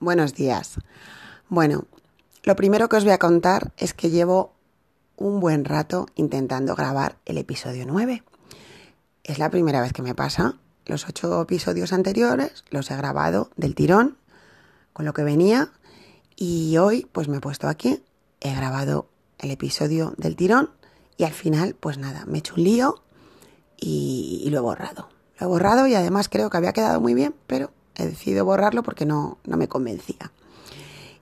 buenos días. Bueno, lo primero que os voy a contar es que llevo un buen rato intentando grabar el episodio 9. Es la primera vez que me pasa. Los ocho episodios anteriores los he grabado del tirón, con lo que venía, y hoy pues me he puesto aquí, he grabado el episodio del tirón y al final pues nada, me he hecho un lío y, lo he borrado. Lo he borrado y además creo que había quedado muy bien, pero he decidido borrarlo porque no, no me convencía.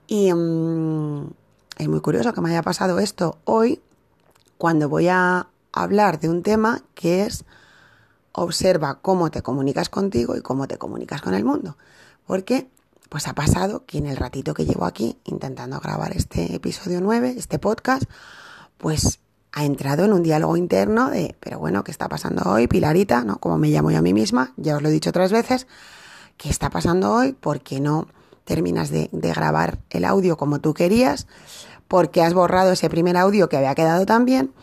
Y mm, es muy curioso que me haya pasado esto hoy cuando voy a hablar de un tema que es observa cómo te comunicas contigo y cómo te comunicas con el mundo. Porque pues ha pasado que en el ratito que llevo aquí intentando grabar este episodio 9, este podcast, pues ha entrado en un diálogo interno de, pero bueno, ¿qué está pasando hoy, Pilarita? ¿No? Como me llamo yo a mí misma, ya os lo he dicho otras veces, ¿qué está pasando hoy? ¿Por qué no terminas de, grabar el audio como tú querías? porque has borrado ese primer audio que había quedado tan bien?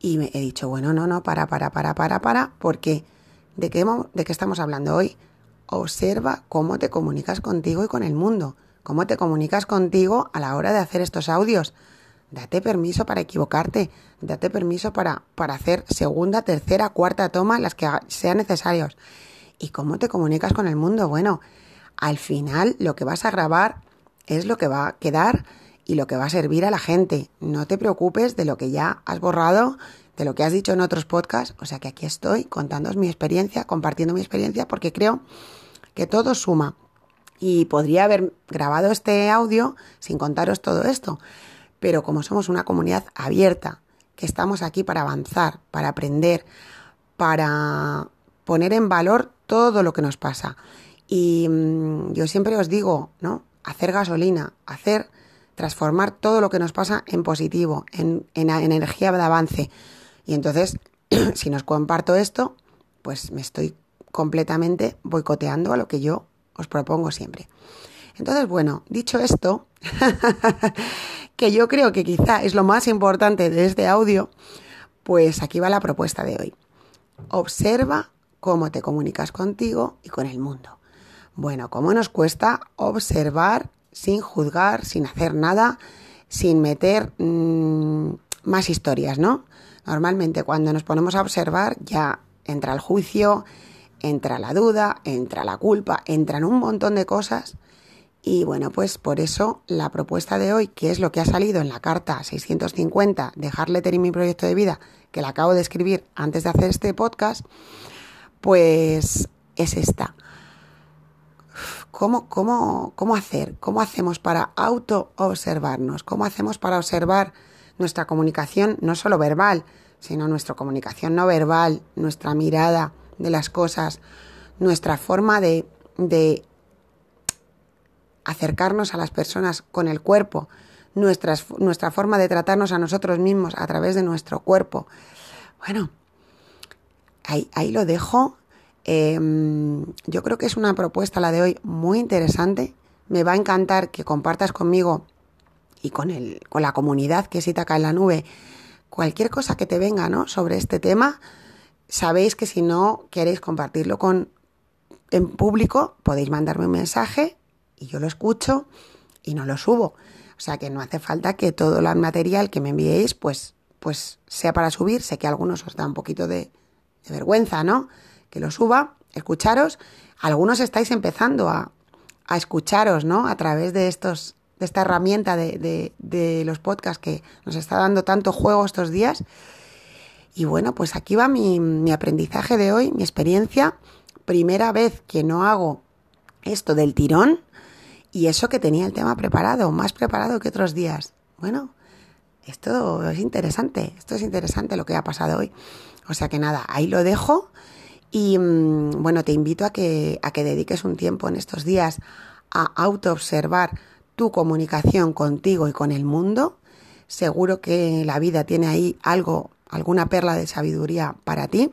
Y me he dicho, bueno, no, no, para, para, para, para, para, porque ¿de qué, ¿de qué estamos hablando hoy? Observa cómo te comunicas contigo y con el mundo, cómo te comunicas contigo a la hora de hacer estos audios. Date permiso para equivocarte, date permiso para, para hacer segunda, tercera, cuarta toma, las que sean necesarios. ¿Y cómo te comunicas con el mundo? Bueno, al final lo que vas a grabar es lo que va a quedar y lo que va a servir a la gente. No te preocupes de lo que ya has borrado, de lo que has dicho en otros podcasts. O sea que aquí estoy contándoos mi experiencia, compartiendo mi experiencia, porque creo que todo suma. Y podría haber grabado este audio sin contaros todo esto. Pero como somos una comunidad abierta, que estamos aquí para avanzar, para aprender, para poner en valor todo lo que nos pasa. Y mm, yo siempre os digo, ¿no? Hacer gasolina, hacer transformar todo lo que nos pasa en positivo, en, energía de avance. Y entonces, si nos comparto esto, pues me estoy completamente boicoteando a lo que yo os propongo siempre. Entonces, bueno, dicho esto, que yo creo que quizá es lo más importante de este audio, pues aquí va la propuesta de hoy. Observa cómo te comunicas contigo y con el mundo. Bueno, ¿cómo nos cuesta observar sin juzgar, sin hacer nada, sin meter mm, más historias, ¿no? Normalmente cuando nos ponemos a observar ya entra el juicio, entra la duda, entra la culpa, entran un montón de cosas. Y bueno, pues por eso la propuesta de hoy, que es lo que ha salido en la carta 650 de Letter y mi proyecto de vida, que la acabo de escribir antes de hacer este podcast, pues es esta. ¿Cómo, cómo, cómo hacer? ¿Cómo hacemos para auto-observarnos? ¿Cómo hacemos para observar nuestra comunicación, no solo verbal, sino nuestra comunicación no verbal, nuestra mirada de las cosas, nuestra forma de, de acercarnos a las personas con el cuerpo, nuestra, nuestra forma de tratarnos a nosotros mismos a través de nuestro cuerpo? Bueno, ahí, ahí lo dejo Em, yo creo que es una propuesta la de hoy muy interesante. Me va a encantar que compartas conmigo y con, el, con la comunidad que es Itaca en la nube cualquier cosa que te venga ¿no? sobre este tema. Sabéis que si no queréis compartirlo con, en público, podéis mandarme un mensaje y yo lo escucho y no lo subo. O sea que no hace falta que todo el material que me enviéis pues, pues sea para subir. Sé que a algunos os da un poquito de, de vergüenza, ¿no? que lo suba, escucharos. Algunos estáis empezando a, a escucharos, ¿no? A través de estos, de esta herramienta de, de, de, los podcasts que nos está dando tanto juego estos días. Y bueno, pues aquí va mi, mi aprendizaje de hoy, mi experiencia. Primera vez que no hago esto del tirón y eso que tenía el tema preparado, más preparado que otros días. Bueno, esto es interesante, esto es interesante lo que ha pasado hoy. O sea que nada, ahí lo dejo. Y mm, bueno, te invito a que, a que dediques un tiempo en estos días a autoobservar tu comunicación contigo y con el mundo. Seguro que la vida tiene ahí algo, alguna perla de sabiduría para ti.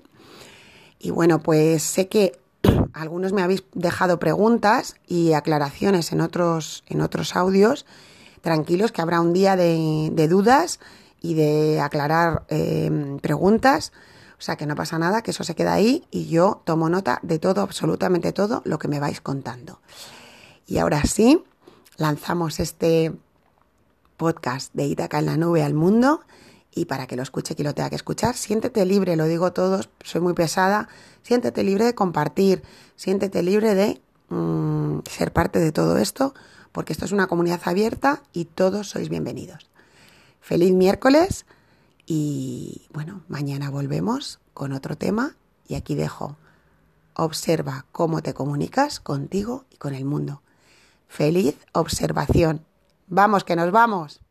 Y bueno, pues sé que algunos me habéis dejado preguntas y aclaraciones en otros, en otros audios. Tranquilos que habrá un día de, dudas y de aclarar eh, preguntas. O sea que no pasa nada, que eso se queda ahí y yo tomo nota de todo, absolutamente todo lo que me vais contando. Y ahora sí, lanzamos este podcast de Itaca en la nube al mundo y para que lo escuche quien lo tenga que escuchar, siéntete libre, lo digo todos, soy muy pesada, siéntete libre de compartir, siéntete libre de mm, ser parte de todo esto, porque esto es una comunidad abierta y todos sois bienvenidos. Feliz miércoles y bueno, mañana volvemos con otro tema y aquí dejo, observa cómo te comunicas contigo y con el mundo. Feliz observación. Vamos, que nos vamos.